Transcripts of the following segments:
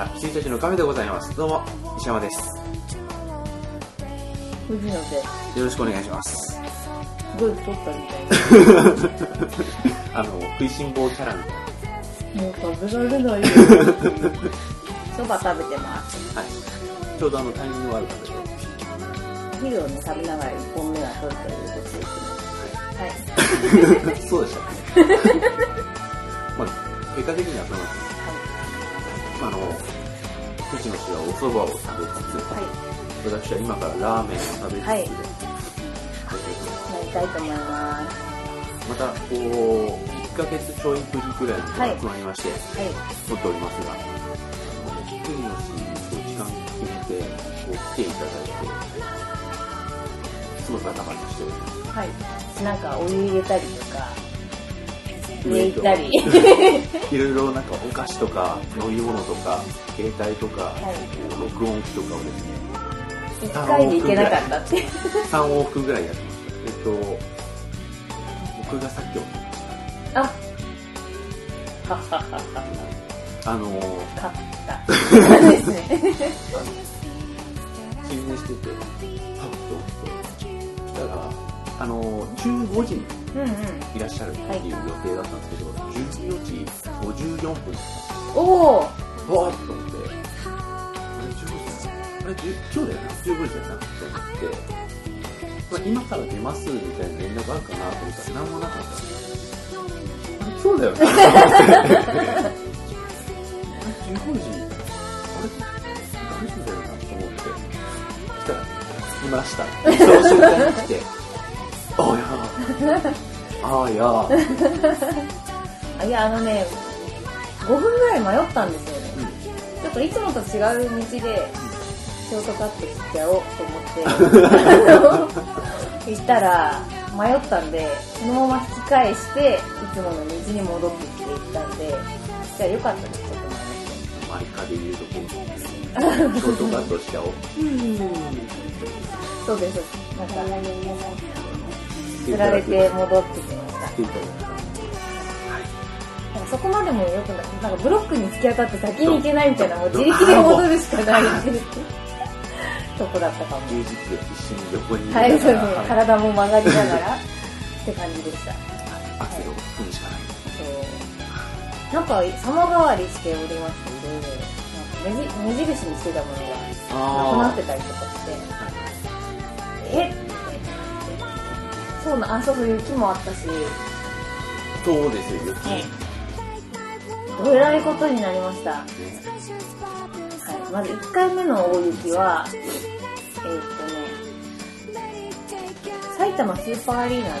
した羊たちのカフェでございますどうも石山です藤野で、よろしくお願いしますすごい太ったみたいあの食いしん坊キャラみたいな。もう食べられない。そば食べてます。なはいちょうどあのタイミング悪かったでお昼をね、食べながら1本目が取るということですね。はい。そうでしたね まあ結果的にはそのまああの藤野氏はお蕎麦を食べつつ、はい。私は今からラーメンを食べつつ、はい。なりたい。と思い。ます。またこう1ヶ月ちょい。ぶりぐらい。に集まりまして、はい。撮っておりますが、藤野氏と時間決めてこう来てい。ただい。て、すごい。バタバタしております。はい。なんかお湯入れたりとか、上行ったり。いろいろなんかお菓子とか飲み物とか携帯とか、い録音機とかをですね一回で行けなかったって。3往復ぐらいやってましたえっと僕がさっき起きましあはっはっはっは。たあの ー勝った。ですね。昼寝しててパッと起きてそしたらあのー15時に。いらっしゃるっていう予定だったんですけど、14時54分だったんですおお。わーっと思って、あれ15時だ。な。あれ10今日だよな、15時だよな、と思って、まあ、今から出ますみたいな連絡あるかなと思ったら何もなかった。んですあれ今日だよな。あれ15時、あれ大丈夫だよなと思って、来た。ら、いました。その瞬間に来て、ああ、いやあ いや、あのね、5分ぐらい迷ったんですよね。うん。ちょっといつもと違う道で、ショートカットしちゃおうと思って、あ の行ったら、迷ったんで、そのまま引き返して、いつもの道に戻ってきて行ったんで、じゃあよかったです、ちょっと迷って。マイカで言うところ、ショートカットしちゃおう。そうです、そうです。なんか、釣られて戻ってきました。来てい。なんかそこまでもよくない。なんかブロックに突き当たって先に行けないみたいな、もう自力で戻るしかないっていうとこだったかも。充実で一緒に横にはい、そうですね。はい体も曲がりながらって感じでした。アクセルを踏むしかない。そう。なんか様変わりしておりまして、なんか目じ目印にしてたものがなくなってたりとかして、えそうな、あ、そうそう、雪もあったし、そうですよ、雪。はいどえらいことになりました。はい、ねまず1回目の大雪は、えーっとね、埼玉スーパーアリーナで、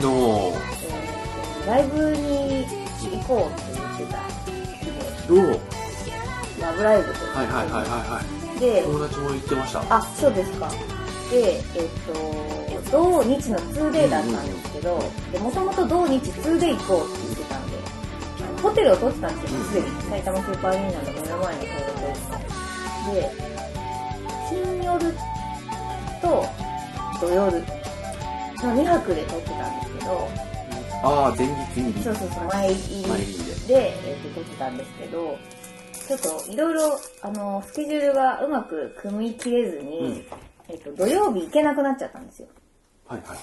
の、えーライブに行こうって言ってたどうラブライブとか。はいはいはいはいはでい。、友達も言ってました。あ、そうですか。で、えっと、土日の 2day だったんですけど、で、もともと土日 2day 行こうって言ってたんで、ホテルを取ってたんですよ、すでに。埼玉スーパーアリーナの目の前のホテルで、金夜と土夜の2泊で取ってたんですけど、ああ、前日に？そうそうそう、前入りで。で、えっと取ってたんですけど、ちょっといろいろ、あの、スケジュールがうまく組み切れずに、うんえっと、土曜日行けなくなっちゃったんですよ。はいはい。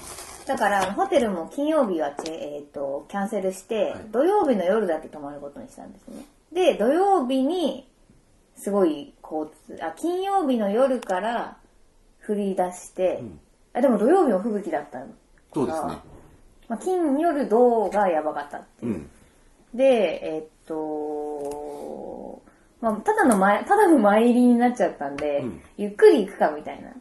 だから、ホテルも金曜日はえっと、キャンセルして、はい土曜日の夜だけ泊まることにしたんですね。で、土曜日に、すごい交通、あ、金曜日の夜から降り出して、うんあ、でも土曜日も吹雪だったの。そうですね。まあ、金夜土がやばかったっていううん。で、えっと、まあ、ただの前、ただの前入りになっちゃったんで、うんゆっくり行くかみたいな。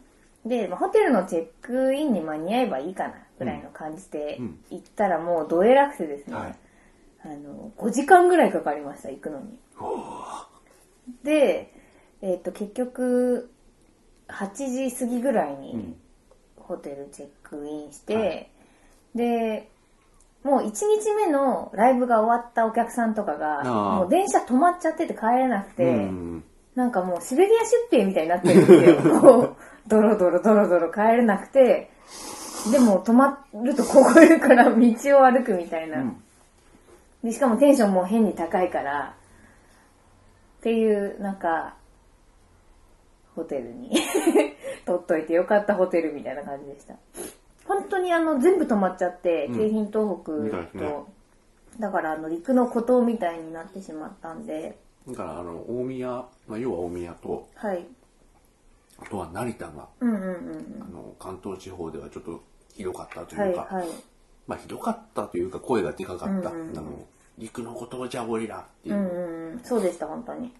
で、まあ、ホテルのチェックインに間に合えばいいかな、ぐらいの感じでうん行ったらもうどえらくてですね、はいあの、5時間ぐらいかかりました、行くのに。で、えっと、結局、8時過ぎぐらいに、うん。ホテルチェックインして、で、もう1日目のライブが終わったお客さんとかが、もう電車止まっちゃってて帰れなくて、うん。なんかもうシベリア出兵みたいになってるんですよ。ドロドロドロドロ帰れなくて、でも止まると凍えるから 道を歩くみたいな。うんで、しかもテンションも変に高いから、っていう、なんか、ホテルに 取っといてよかったホテルみたいな感じでした。本当にあの、全部止まっちゃって、うん京浜東北みたいですねと、だからあの、陸の孤島みたいになってしまったんで、だからあの大宮、まあ、要は大宮とはい。あとは成田がうんうんうんあの関東地方ではちょっとひどかったとうん。はいいうか、はい。まあひどかったというか声がでかかった、うんうんうんあの陸のことじゃおりらっていうう、んうんうん。そうでした、本当に。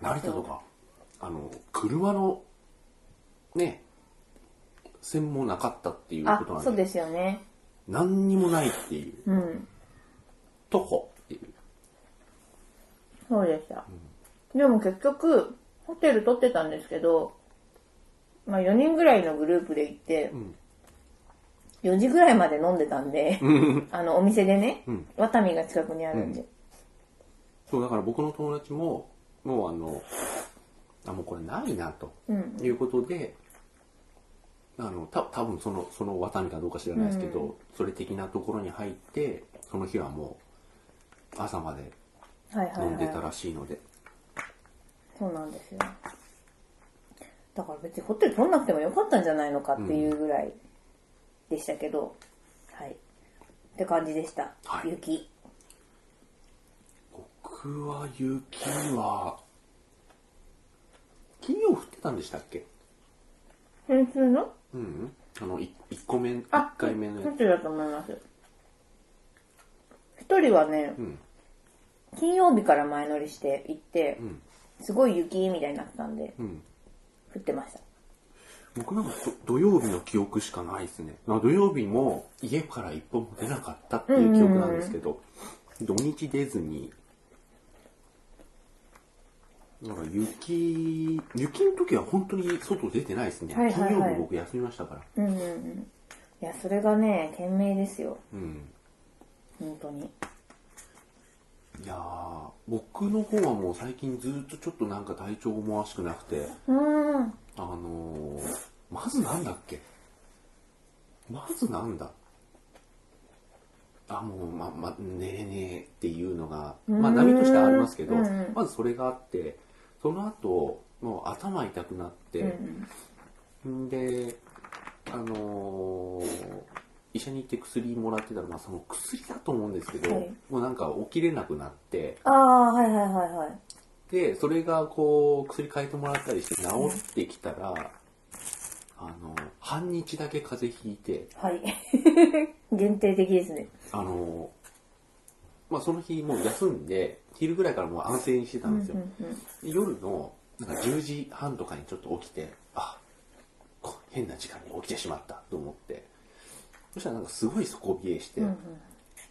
成田とかあの車のね線もなかったっていうあことなん、でそうですよね。何にもないっていううん。とこっていうそうでした。でも結局、ホテル取ってたんですけど、まあ4人ぐらいのグループで行って、ん4時ぐらいまで飲んでたんで、うん あの、お店でね、うんワタミが近くにあるんで。そうだから僕の友達ももうあのあもうこれないなとうん。いうことで、あのた多分そのその渡りかどうか知らないですけど、うんそれ的なところに入ってその日はもう朝まではいはい飲んでたはい。らしいので、そうなんですよ。だから別にホテル取んなくてもよかったんじゃないのかっていうぐらいでしたけど、はい。って感じでした。はい。雪。僕は雪は金曜降ってたんでしたっけ？先週の？うん。うんあの 1, 個目1あ、回目のやホテルだと思います。一人はね、うん。金曜日から前乗りして行ってう、ん。すごい雪みたいになってたんで、うん降ってました。僕なんかど土曜日の記憶しかないですねまあ土曜日も家から一歩も出なかったっていう記憶なんですけど、土日出ずになんか雪雪の時は本当に外出てないですね、はいはいはい金曜日僕休みましたからうんうんうん。いや、それがね、賢明ですよ。うん本当に。いやー僕の方はもう最近ずっとちょっとなんか体調思わしくなくてうーん。あのー、まずなんだっけ？まずなんだ？あ、もう、ま、ま、寝れねえっていうのが、まあ、波としてはありますけどうん。うん、まずそれがあって、その後、もう頭痛くなっうて、んん。で、あのー医者に行って薬もらってたら、まあ、その薬だと思うんですけど、はいもうなんか起きれなくなって、ああ、はいはいはいはい。で、それがこう、薬変えてもらったりして治ってきたら、あの、半日だけ風邪ひいて、はい。限定的ですね。あの、まあ、その日もう休んで、昼ぐらいからもう安静にしてたんですよ。うんうんで夜の、なんか10時半とかにちょっと起きて、あ、こ変な時間に起きてしまったと思って、そしたらなんかすごい底冷えして、うんうん。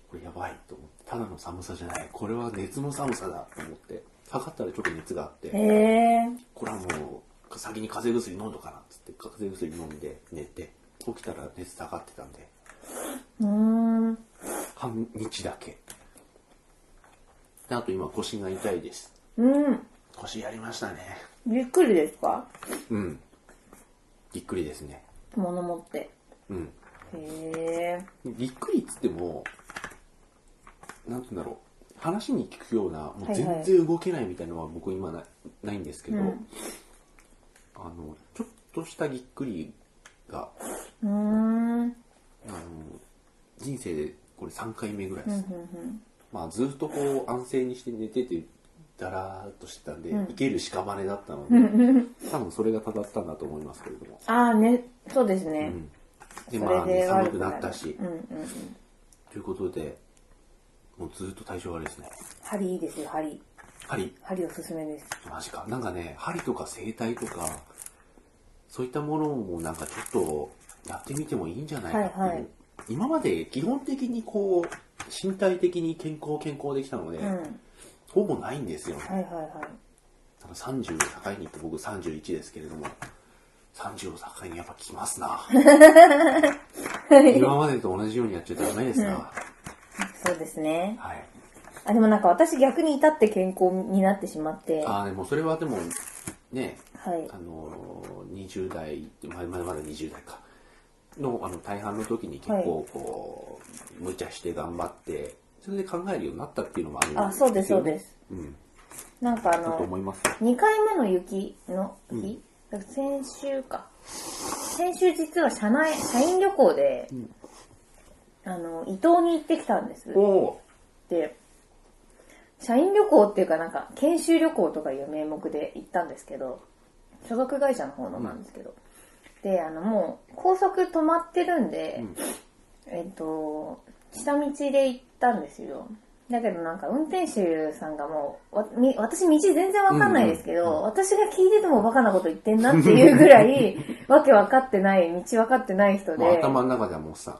これやばいと思って、ただの寒さじゃない、これは熱の寒さだと思って、測ったらちょっと熱があって、へえ。これはもう先に風邪薬飲んどかなっつって風邪薬飲んで寝て起きたら熱下がってたんでうーん。半日だけ。であと今腰が痛いです。うん。腰やりましたね。びっくりですか？うん。びっくりですね。物持って。うんへえ。びっくりっつってもなんて言うんだろう。話に聞くようなもう全然動けないみたいなのは僕今なないんですけど、うん。あのちょっとしたぎっくりがうーん。うんあの人生でこれ3回目ぐらいです。まあ、ずっとこう安静にして寝ててだらーっとしてたんで、うん。生ける屍だったので、多分それがただったんだと思いますけれども、ああね、そうですね。うん、でそまあ、寒くなったし、うんうんうん。ということでもうずっと体調悪いですね針いいですよ、針。針針おすすめです。マジかなんかね針とか整体とかそういったものもなんかちょっとやってみてもいいんじゃないかっていう、はいはい今まで基本的にこう身体的に健康健康できたので、うん。はいほぼないんですよねはいはい。ただ30を境にって僕31ですけれども30を境にやっぱ来ますな今までと同じようにやっちゃダメですな、そうですね。はいあ、でもなんか私逆に至って健康になってしまって。はああでもそれはでもねい。あのー20代まだまだまだ20代かのあの大半の時に結構こう、無茶して頑張ってそれで考えるようになったっていうのもあるんあ、そうですそうよねです。うんなんかあの、思います。2回目の雪の日、だから先週か。先週実は社内、社員旅行で、んあの、伊東に行ってきたんです。で、社員旅行っていうかなんか、研修旅行とかいう名目で行ったんですけど、所属会社の方のなんですけど、で、あの、もう、高速止まってるんで、んえっと、下道で行ったんですよ。だけどなんか運転手さんがもう、わみ私道全然わかんないですけど、私が聞いててもバカなこと言ってんなっていうぐらい、わけわかってない、道わかってない人で。まあ、頭の中ではもうさ、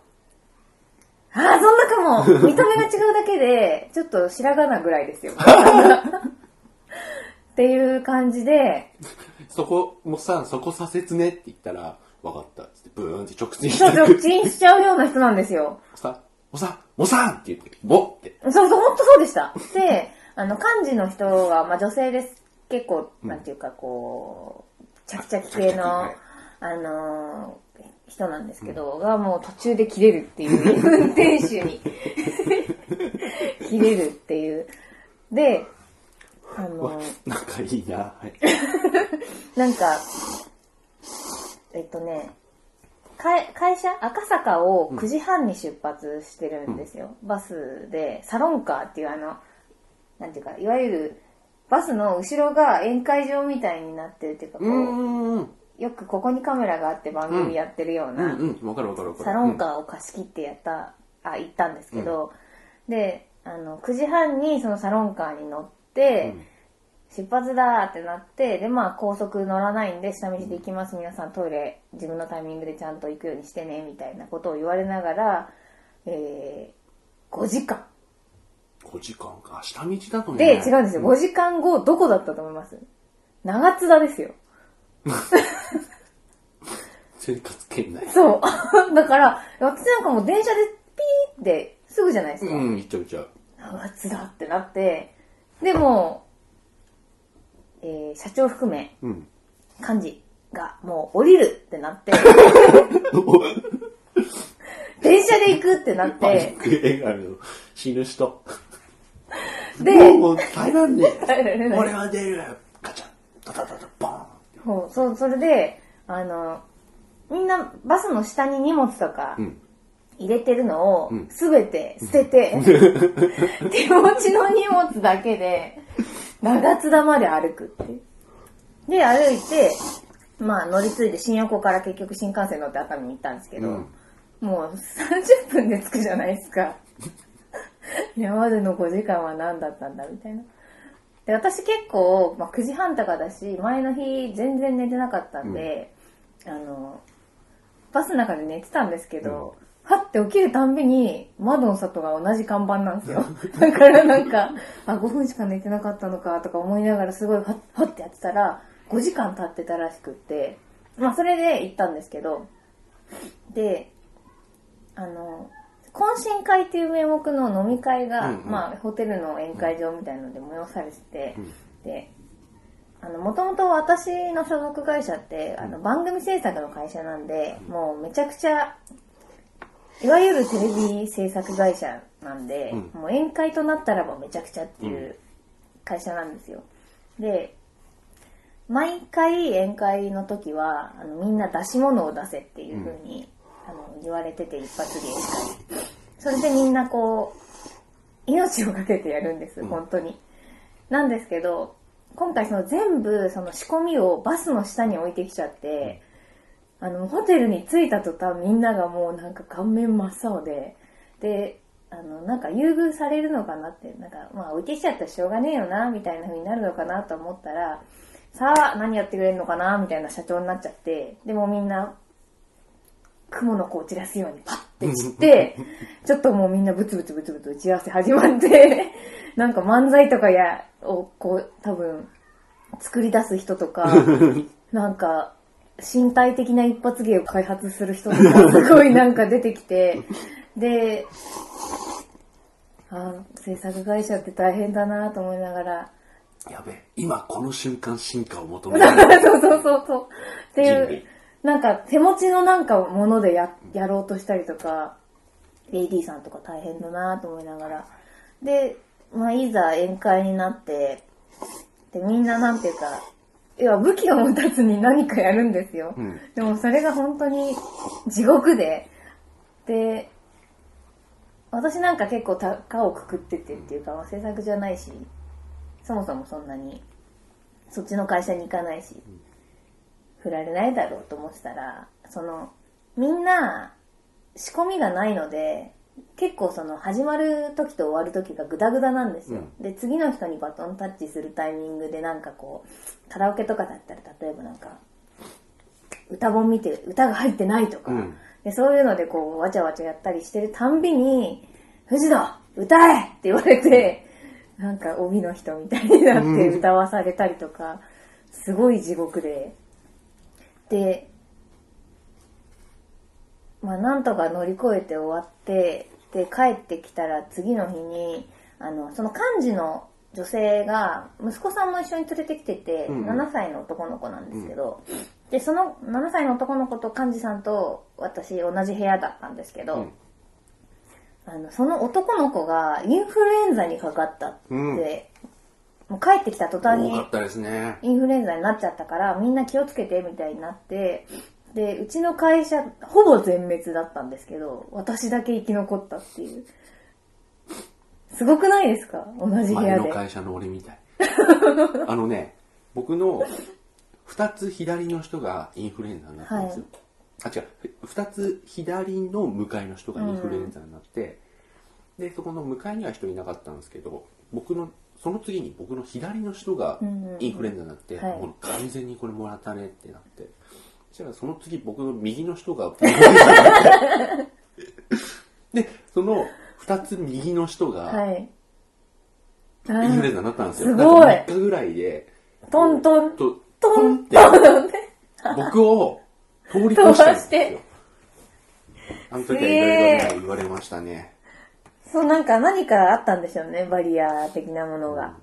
ああ、そんなかも見た目が違うだけで、ちょっと白髪なぐらいですよ。っていう感じで、そこもさ、そこ左折ねって言ったら、わかったっつって、ブーンって直進しちょっとて、直進しちゃうような人なんですよ。さ、おさん、おさんって言って、ボって。そうそう、ほんとそうでした。で、あの、幹事の人が、まあ女性です。結構、なんていうか、こう、チャキチャキ系のはい、あのー人なんですけど、がもう途中で切れるっていう、運転手に。切れるっていう。で、あのーなんかいいな。はい。なんか、えっとね、会会社、赤坂を9時半に出発してるんですよ。バスで、サロンカーっていうあの、なんていうか、いわゆる、バスの後ろが宴会場みたいになってるっていうか、こう。よくここにカメラがあって番組やってるよううん。な。サロンカーを貸し切ってやった、あ、行ったんですけど、で、あの、9時半にそのサロンカーに乗って、うん出発だーってなって、で、まあ、高速乗らないんで、下道で行きます。皆さんトイレ、自分のタイミングでちゃんと行くようにしてね、みたいなことを言われながら、えー、5時間。5時間か。下道だとね。で、違うんですよ。5時間後、どこだったと思います？長津田ですよ。生活圏内。そう。だから、私なんかもう電車でピーってすぐじゃないですか。うん、行っちゃう行っちゃう。長津田ってなって、でも、えー社長含め、うん。幹事がもう降りるってなって、電車で行くってなっパニてッ、ク映画の死ぬ人。で、もう耐えらんね耐えられえ。な い俺は出る。ガチャン。タタタタボーン。そうそうそれで、あの、みんなバスの下に荷物とかうん。入れてるのをうんすべて捨てて、手持ちの荷物だけで長津田まで歩くっていう。で、歩いて、まあ乗り継いで新横から結局新幹線乗って熱海に行ったんですけど、うんもう30分で着くじゃないですか。山での5時間は何だったんだみたいな。で、私結構、まあ、9時半とかだし、前の日全然寝てなかったんで、あの、バスの中で寝てたんですけど、はって起きるたんびに窓の外が同じ看板なんですよ。だからなんか、あ、5分しか寝てなかったのかとか思いながらすごいはっはってやってたら、5時間経ってたらしくって、まあそれで行ったんですけど、で、あの、懇親会っていう名目の飲み会が、うんうん。まあホテルの宴会場みたいので催されてて、うん。で、あの、もともと私の所属会社って、あの、番組制作の会社なんで、もうめちゃくちゃ、いわゆるテレビ制作会社なんで、うんもう宴会となったらばめちゃくちゃっていう会社なんですよ。で、毎回宴会の時は、あの、みんな出し物を出せっていう風に、あの、言われてて一発芸しかり。それでみんなこう、命をかけてやるんです、うん本当に。なんですけど、今回その全部その仕込みをバスの下に置いてきちゃって、あの、ホテルに着いた途端みんながもうなんか顔面真っ青で、で、あの、なんか優遇されるのかなって、なんか、まあ置いてきちゃったらしょうがねえよな、みたいな風になるのかなと思ったら、さあ、何やってくれるのかな、みたいな社長になっちゃって、でもみんな、雲の子を散らすようにパッて散って、ちょっともうみんなブツブツブツブツ打ち合わせ始まって、なんか漫才とかや、をこう、多分、作り出す人とか、なんか、身体的な一発芸を開発する人とか、すごいなんか出てきて、で、あー制作会社って大変だなと思いながら、やべえ。今この瞬間進化を求める。そうそうそうそう。っていうなんか手持ちのなんかものでややろうとしたりとか、AD さんとか大変だなと思いながら。で、まあいざ宴会になって、で、みんななんていうか、要は武器を持たずに何かやるんですよ。うん。でもそれが本当に地獄で、で、私なんか結構高をくくっててっていうか、まあ制作じゃないし、そもそもそんなに、そっちの会社に行かないし、振られないだろうと思ってたら、その、みんな仕込みがないので、結構その始まる時と終わる時がグダグダなんですよ。で、次の人にバトンタッチするタイミングでなんかこう、カラオケとかだったら例えばなんか、歌本見て歌が入ってないとか、うんでそういうのでこうわちゃわちゃやったりしてるたんびに「藤野歌え!」って言われてなんか帯の人みたいになって歌わされたりとかすごい地獄ででまあなんとか乗り越えて終わってで帰ってきたら次の日にあのその幹事の女性が息子さんも一緒に連れてきてて、うんうん。7歳の男の子なんですけど、でその7歳の男の子と幹事さんと私同じ部屋だったんですけど、うん。あのその男の子がインフルエンザにかかったって、うん。もう帰ってきた途端に。インフルエンザになっちゃったからみんな気をつけてみたいになってでうちの会社ほぼ全滅だったんですけど私だけ生き残ったっていう。すごくないですか？同じ部前屋で。の会社の俺みたい。あのね、僕の二つ左の人がインフルエンザになったんですよ。あ、違う。二つ左の向かいの人がインフルエンザになって、で、そこの向かいには人いなかったんですけど、僕の、その次に僕の左の人がうんうんうん。インフルエンザになって、はい。もう完全にこれもらったねってなって、そしたらその次僕の右の人が で、その二つ右の人が、はい。あインフルエンーザになったんですよ。すごい。なんか3日ぐらいで、トントンと、トトンンって。僕を通り越したんですよ。あの時はいろいろね言われましたね。そうなんか何かあったんでしょうねバリア的なものが、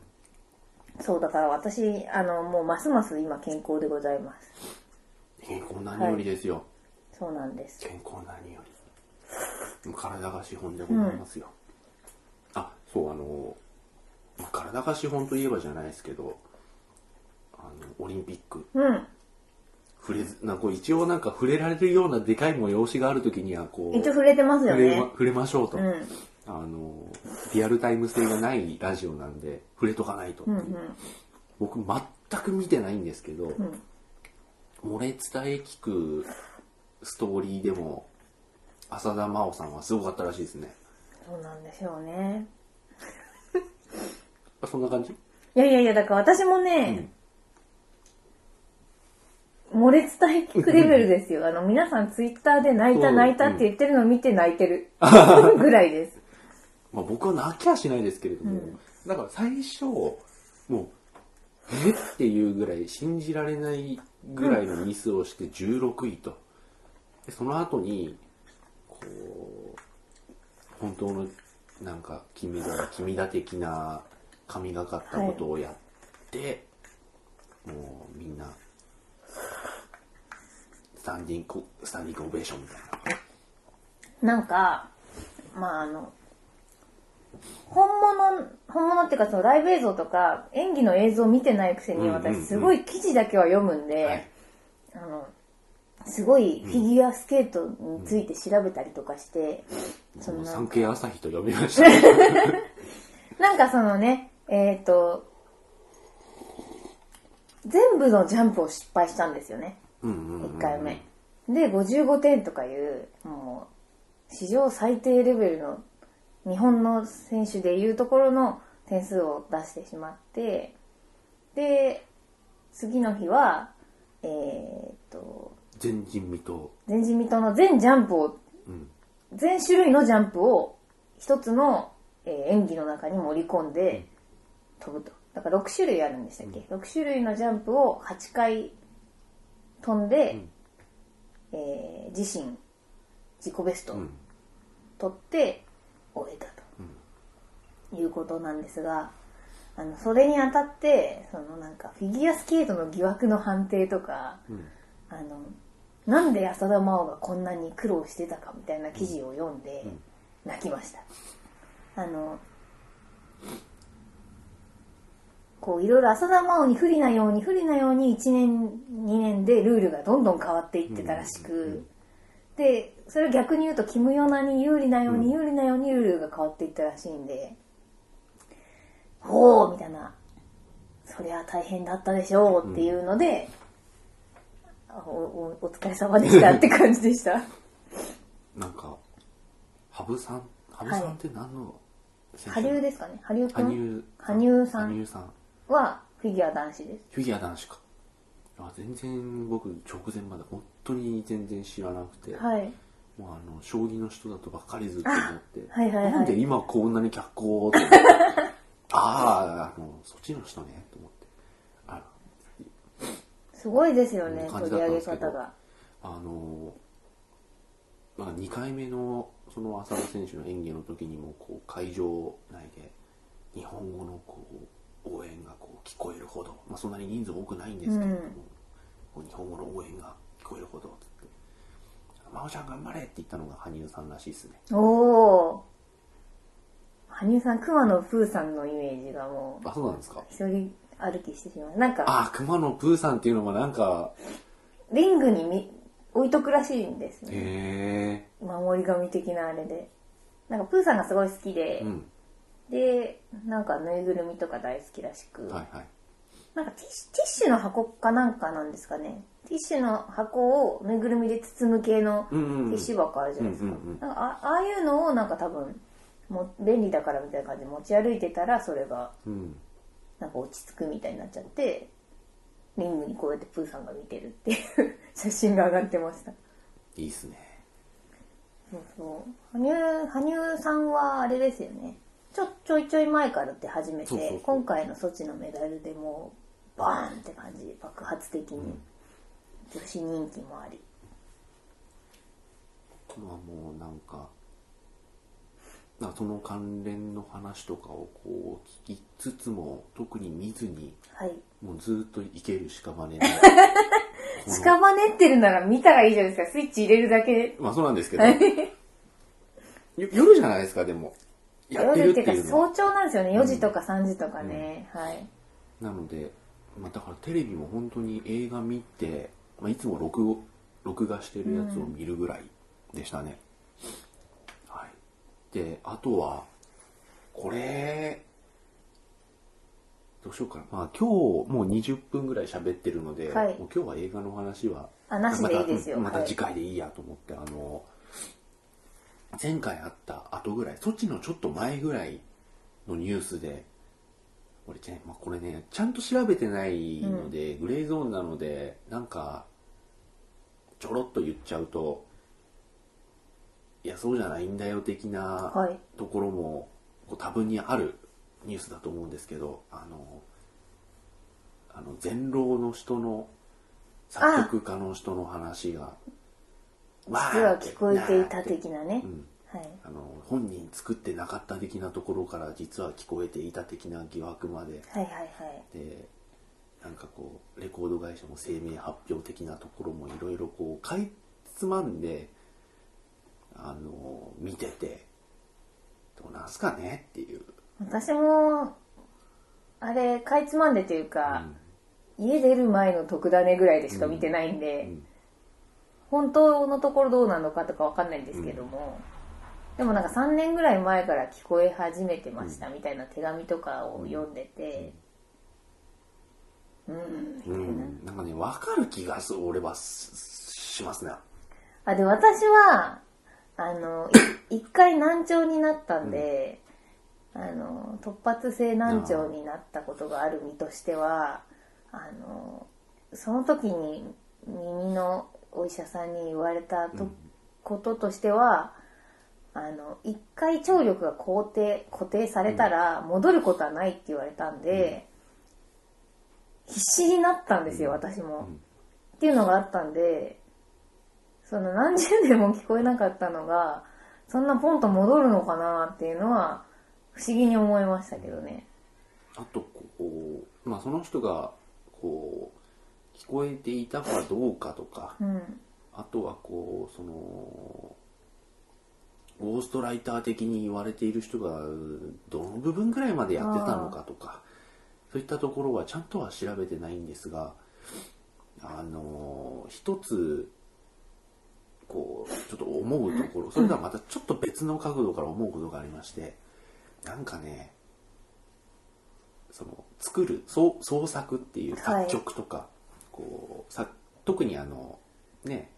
そうだから私あのもうますます今健康でございます健康何よりですよ。そうなんです健康何より。体が資本でございますよ。あ、そう、あの、まあ体が資本といえばじゃないですけど、あの、オリンピック、うん触れず、なんか一応なんか触れられるようなでかい催しがある時にはこう、一応触れてますよ触れまね触れましょうと。うんあの、リアルタイム性がないラジオなんで、触れとかないとう。うんうん僕全く見てないんですけど、ん漏れ伝え聞くストーリーでも、浅田真央さんはすごかったらしいですね。そうなんでしょうね。あ そんな感じ？いやいやいやだから私もね、漏れ伝え聞くレベルですよ。あの皆さんツイッターで泣いた泣いたって言ってるのを見て泣いてる ぐらいです。まあ、僕は泣きはしないですけれども、だから最初、もう、え？っていうぐらい信じられないぐらいのミスをして16位と。でその後に、こう、本当のなんか君だ、君だ的な神がかったことをやって、もうみんな、スタンディング、スタンディングオベーションみたいな。なんかまああの本物本物っていうかそのライブ映像とか演技の映像を見てないくせに私すごい記事だけは読むんで、はい。あのすごいフィギュアスケートについて調べたりとかして、その産経朝日と呼びました。なんかそのねえっ、と全部のジャンプを失敗したんですよね。うんうんうん1回目。で55点とかいうもう史上最低レベルの日本の選手でいうところの点数を出してしまってで次の日はえっ、と前人未到。前人未到の全ジャンプをうん。全種類のジャンプを一つの、えー演技の中に盛り込んで飛ぶとだから6種類あるんでしたっけ、6種類のジャンプを8回飛んで、えー自身自己ベスト。取って終えたと、いうことなんですがあのそれにあたってそのなんかフィギュアスケートの疑惑の判定とか、うん。あのなんで浅田真央がこんなに苦労してたかみたいな記事を読んで泣きました、あのこういろいろ浅田真央に不利なように不利なように1年2年でルールがどんどん変わっていってたらしく、でそれを逆に言うとキム・ヨナに有利なように、うん。有利なようにルールが変わっていったらしいんでほうみたいな。そりゃ大変だったでしょうっていうので、おおお疲れ様でしたって感じでした。なんか羽生さん？羽生さんって何の選手？羽生ですかね。羽生く羽ん。生羽生さん。羽生さん。はフィギュア男子です。フィギュア男子か。あ全然僕直前まで本当に全然知らなくて、はいもうあの将棋の人だとばっかりずっと思って、はいはいはい。なんで今こんなに脚光をって あああのそっちの人ねと思って。あすごいですよね取り上げ方が。あの、まあ、2回目のその浅田選手の演技の時にもこう会場内で日本語のこう応援がこう聞こえるほど、まあ、そんなに人数多くないんですけれども、うん。日本語の応援が聞こえるほど。つって「真央ちゃん頑張れ!」って言ったのが羽生さんらしいですね。おお羽生さん熊野プーさんのイメージがもうあそうなんですか。一人歩きしてしまうなんかあ熊野プーさんっていうのもなんかリングにみ置いとくらしいんですね。へ守り神的なあれで。なんかプーさんがすごい好きで。え、うん。でなんかぬいぐるみとか大好きらしく、はいはいなんかティッシュの箱かなんかなんですかね。ティッシュの箱をぬいぐるみで包む系のティッシュ箱あるじゃないですか,、かあああいうのをなんか多分も便利だからみたいな感じで持ち歩いてたらそれがうん。なんか落ち着くみたいになっちゃってリングにこうやってプーさんが見てるっていう 写真が上がってました。いいっすね。そうそう。羽生羽生さんはあれですよね。ちょちょいちょい前からって初めて今回のソチのメダルでもうバーンって感じで爆発的に。女子人気もあり、まあもうなんかその関連の話とかをこう聞きつつも特に見ずにはい。もうずっといける屍 の屍ってるなら見たらいいじゃないですか。スイッチ入れるだけ。でまあそうなんですけど。よ夜じゃないですかでも。やってる夜っいうのは。ってていうか早朝なんですよね。4時とか3時とかね、はい。なので、まあ、だからテレビも本当に映画見て、まあ、いつも録画録画してるやつを見るぐらいでしたね、はい。であとはこれどうしようかな。まあ今日もう20分ぐらい喋ってるので、はい。もう今日は映画の話はあなしでいいですよ。また,、はい。次回でいいやと思ってあの前回あった後ぐらいそっちのちょっと前ぐらいのニュースで俺ね、まあ、これねちゃんと調べてないので、グレーゾーンなのでなんかちょろっと言っちゃうといやそうじゃないんだよ的なはい。ところもこう多分にあるニュースだと思うんですけどあのあの全老の人の作曲家の人の話が実は聞こえていた的なね。う、んはい。あの本人作ってなかった的なところから実は聞こえていた的な疑惑まで。はいはいはい。でなんかこうレコード会社も声明発表的なところもいろいろこうかいつまんであの見ててどうなんすかねっていう、私もあれかいつまんでといううか、ん。家出る前の特ダネぐらいでしか見てないんで、うん。本当のところどうなのかとかわかんないんですけども、でもなんか3年ぐらい前から聞こえ始めてましたみたいな手紙とかを読んでて。うん、な、うん、なんかね分かる気がする俺はししますね。あで私はあのい一回難聴になったんで、あの突発性難聴になったことがある身としてはあのその時に耳のお医者さんに言われたと、こととしてはあの一回聴力が固定固定されたら戻ることはないって言われたんで、必死になったんですよ私も。うん。っていうのがあったんでその何十年も聞こえなかったのがそんなポンと戻るのかなっていうのは不思議に思いましたけどね。あとこう、まあ、その人がこう聞こえていたかどうかとかうん、あとはこうそのゴーストライター的に言われている人がどの部分ぐらいまでやってたのかとかそういったところはちゃんとは調べてないんですがあの一つこうちょっと思うところそれとはまたちょっと別の角度から思うことがありましてなんかねその作る創創作っていう作曲とか、こうさ特にあのね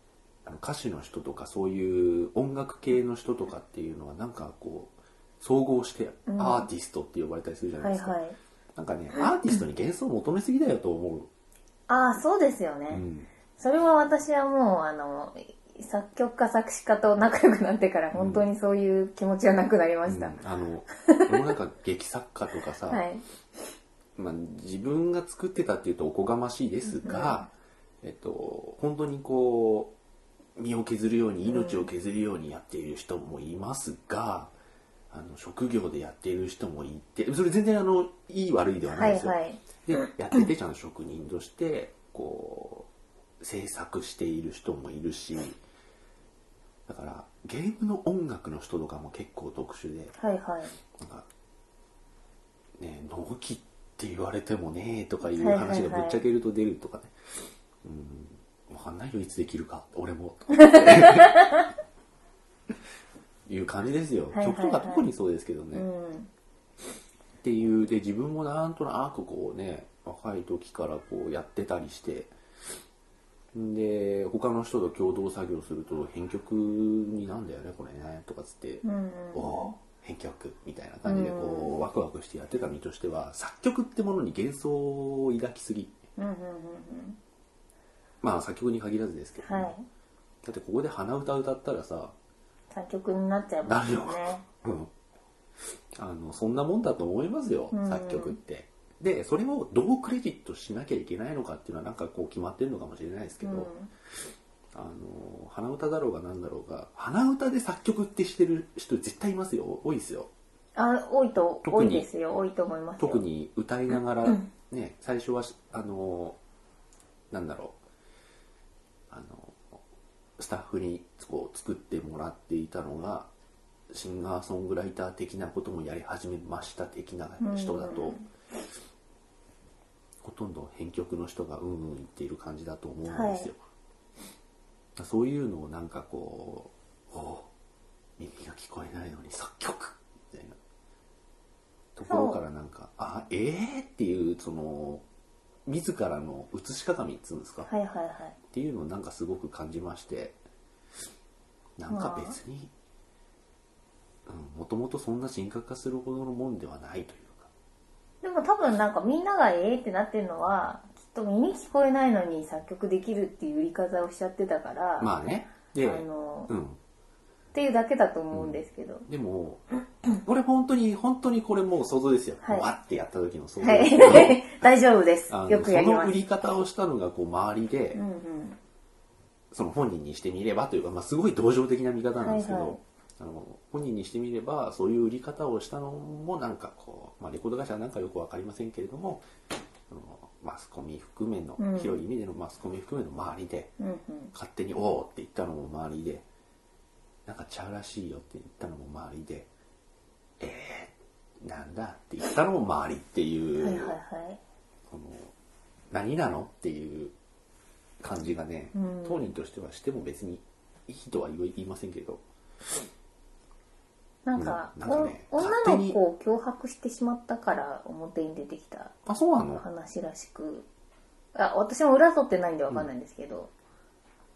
あの歌手の人とかそういう音楽系の人とかっていうのはなんかこう総合してうんアーティストって呼ばれたりするじゃないですか、はいはい。なんかねアーティストに幻想を求めすぎだよと思ああ、そうですよう、ね。うん、それは私はもう、あの、作曲家作詞家と仲良くなってから本当にそういう気持ちはなくなりました。うんあの俺もなんか劇作家とかさ、はい。まあ、自分が作ってたっていうとおこがましいですが、えっと、本当にこう身を削るように命を削るようにやっている人もいますが、あの職業でやっている人もいてそれ全然あのいい悪いではなですよ、はいいはい。でやっててちゃんと職人としてこう制作している人もいるしだからゲームの音楽の人とかも結構特殊ではいはい。なんかね納期って言われてもねとかいうはいはいはい話がぶっちゃけると出るとかね、うん分かんないよいつできるか。俺も。と かいう感じですよ、はいはいはい。曲とか特にそうですけどね、うん。っていうで自分もなんとなくこうね若い時からこうやってたりして。で他の人と共同作業すると編曲になんだよねこれねとかつって、うんうん。おお編曲みたいな感じでこう、ワクワクしてやってた身としては作曲ってものに幻想を抱きすぎ。うんうんうんまあ作曲に限らずですけどはい。だってここで鼻歌歌ったらさ、作曲になっちゃいますよなるね。うん、あのそんなもんだと思いますよ、うん作曲ってでそれをどうクレジットしなきゃいけないのかっていうのはなんかこう決まってるのかもしれないですけど、うん。あの鼻歌だろうがなんだろうが鼻歌で作曲ってしてる人絶対いますよ多いですよあ、多いと、多特にいですよ。多いと思いますよ。特に歌いながらうんね最初はしあのなんだろうスタッフにこう作ってもらっていたのがシンガーソングライター的なこともやり始めました的な人だと、うん。ほとんど編曲の人がうんうん言っている感じだと思うんですよ、そういうのをなんかこうおう耳が聞こえないのに作曲みたいなところからなんかあええっていうその自らの映し鏡っつうんですか、っはいはいはい。ていうのをなんかすごく感じましてなんか別にもともとそんな神格化するほどのもんではないというか。でも多分なんかみんながええってなってるのは、きっと耳聞こえないのに作曲できるっていう売り方をしちゃってたから、まあね。で、あの、っうんていうだけだと思うんですけど。でもこれ本当に本当にこれもう想像ですよ、はいわってやった時の想像はですけど、い。大丈夫ですあ。のよくやります。その売り方をしたのがこう周りで、うんうん。その本人にしてみればというか、まあ、すごい同情的な見方なんですけど、はいはいあの本人にしてみればそういう売り方をしたのもなんかこう、まあ、レコード会社はなんかよく分かりませんけれどもそのマスコミ含めの、うん広い意味でのマスコミ含めの周りでうんうん。勝手に「おお!」って言ったのも周りでなんかちゃうらしいよって言ったのも周りでえー、なんだって言ったのも周りっていう、はいはいはい。この何なのっていう感じがね、うん。当人としてはしても別にいいとは言いませんけど。なんか、うんなんかねお女の子を脅迫してしまったから表に出てきたあそうなの？話らしく。あ私も裏取ってないんでわかんないんですけど、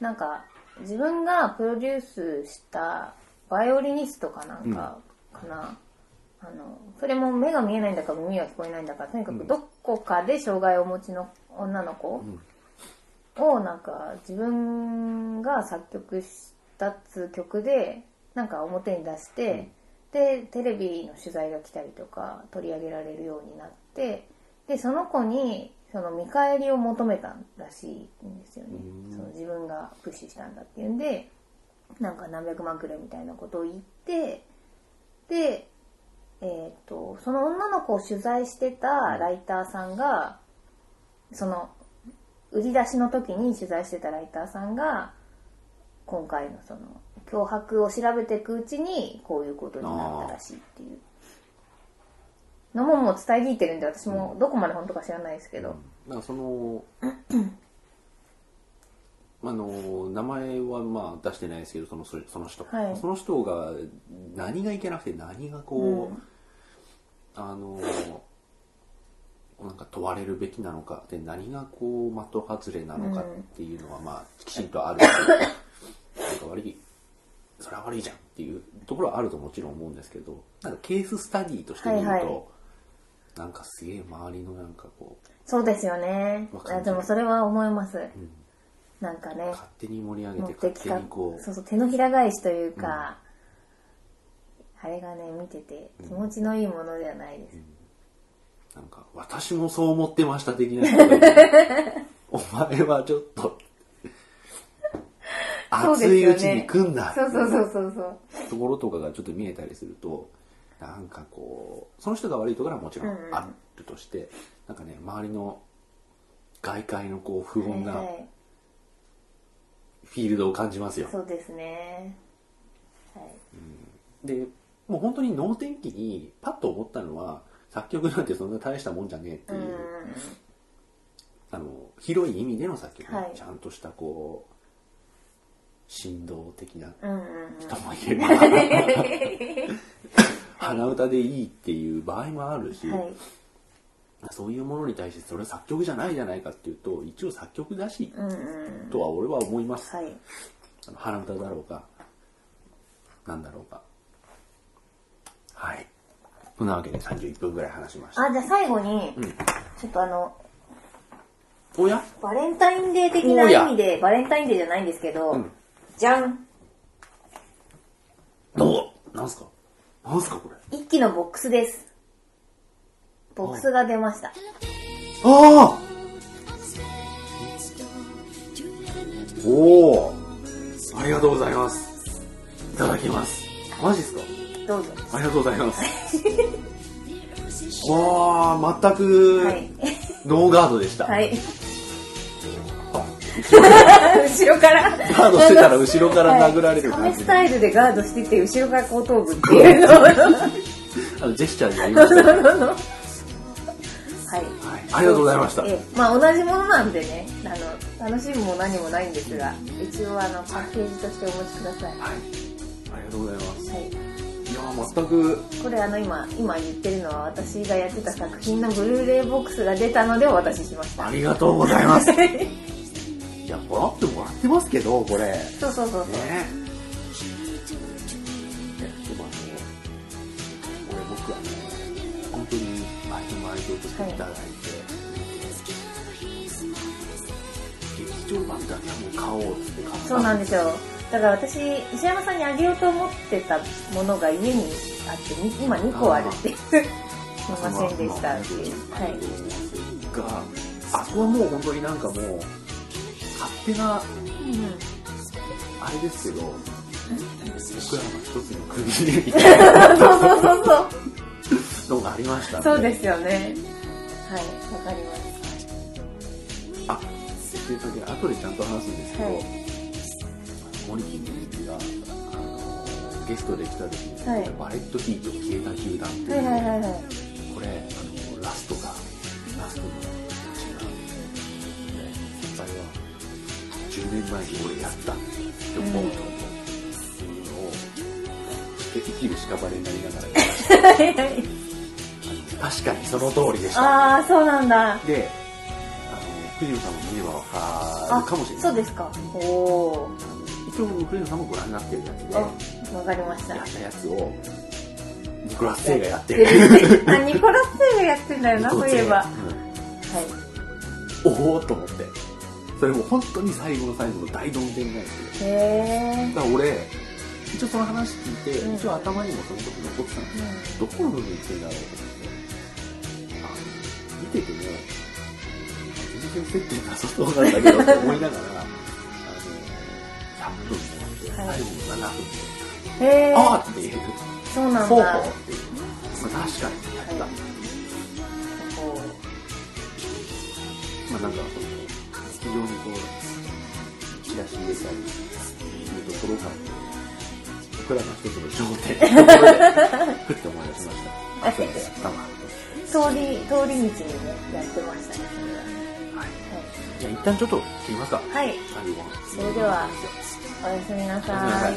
なんか自分がプロデュースしたバイオリニストかなんかかな、あのそれも目が見えないんだか耳が聞こえないんだかとにかうん。くどこかで障害をお持ちの女の子うん。をなんか自分が作曲したっつう曲でなんか表に出して、でテレビの取材が来たりとか取り上げられるようになってでその子にその見返りを求めたらしいんですよね。うん。その自分がプッシュしたんだっていうんでなんか何百万くれみたいなことを言ってで、えー、とその女の子を取材してたライターさんがその売り出しの時に取材してたライターさんが今回のその脅迫を調べていくうちにこういうことになったらしいっていうのももう伝え聞いてるんで、私もどこまで本当か知らないですけど。だからその あの名前はまあ出してないですけどそのそその人、はい。その人が何がいけなくて何がこう、あのなんか問われるべきなのかで何がこう的外れなのかっていうのはまあきちんとあるし、なんか悪いそれは悪いじゃんっていうところはあるともちろん思うんですけどなんかケーススタディとして見ると、はいはいなんかすげえ周りのなんかこうそうですよね。わでもそれは思います。ん。なんかね、勝手に盛り上げ持て勝手にこう。そうそう手のひら返しというか、あれがね見てて気持ちのいいものではないです、なんか私もそう思ってました的な。人がいてお前はちょっとそうですよね。熱いうちに来んなそうそうそうそうそう。ところとかがちょっと見えたりするとなんかこうその人が悪いところはもちろんうんうん。あるとして、なんかね周りの外界のこう不穏なはいはい。フィールドを感じますよ、そうですね。はい。でもう本当に能天気にパッと思ったのは作曲なんてそんな大したもんじゃねえっていう、うんあの広い意味での作曲、ねはい。ちゃんとしたこう振動的なうんうんとも言えば鼻歌でいいっていう場合もあるし、うんはい。そういうものに対してそれ作曲じゃないじゃないかっていうと一応作曲だし、とは俺は思います、はい。鼻歌だろうかなんだろうか。はい。そんなわけで31分ぐらい話しました。あじゃあ最後に、うん。ちょっとあのおや？バレンタインデー的な意味でバレンタインデーじゃないんですけど、うん。じゃん。どう？なんすか？なんすかこれ。一機のボックスです。ボックスが出ました。ああおおありがとうございます。いただきます。マジっすか？どうぞ。ありがとうございます。わあ全くはい。ノーガードでした、はい。あ 後ろから。ガードしてたら後ろから殴られるカ感じ。で、メスタイルでガードしてて後ろから後頭部っていう。の あのジェスチャーでやりました、はい、ありがとうございました。ええまあ同じものなんでね。あの楽しむも何もないんですが一応あのパッケージとしてお持ちください。はい、ありがとうございます。はい。いやー全く。これあの今今言ってるのは私がやってた作品のブルーレイボックスが出たのでお渡ししました。ありがとうございます いやもらってもらってますけどこれ。ねそうそうそうそう、でもあのこれ僕はね本当に毎度毎度としていただいて、劇場版だけはもう買おうって買ったそうなんですよ。だから私石山さんにあげようと思ってたものが家にあってに今2個あるっていうすいませんでしたっていう。はい。があこはもう本当になんかもう勝手なうん。あれですけど僕らの一つの区切りみたいな。そうそうそう。そうのがありましたんそうですよね。はいわかりますあという時後でちゃんと話すんですけど、はい。モニキンがあのゲストで来た時に、はい。バレットヒート消えた球団っていう、はいはいはいはい前に俺やったって思うと思うっていうのをして生きる屍になりながら言いました。はいはい確かにその通りでした。ああそうなんだ。であの藤野さんも見ればわかるかもしれない。そうですか。おお一応藤野さんもご覧になってるやつで。あわかりました。やったやつをニコラス・セイがやってやる。あニコラス・セイがやってんだよな そういえば。はうん。おおと思ってそれも本当に最後の最後の大どんでん返しいへえだから俺一応その話聞いて、うん。一応頭にもその時残ってたんですよ、どこの部分言ってんだろうと思って。見てても全然接点なさそうなんだけどって思いながら あの100分終わって、はい最後の7分で、ああっていうそうなんだ。ほうっていう、まあ、確かにやった、はいまあなんか非常にこうチラシ入れたりいうところが僕らの一つの焦点のところでふって思い出しました。あそうだったわ通り、通り道にね、やってましたね、はい。じゃあ一旦ちょっと切りますか。それは。はい。35分。それでは、おやすみなさい。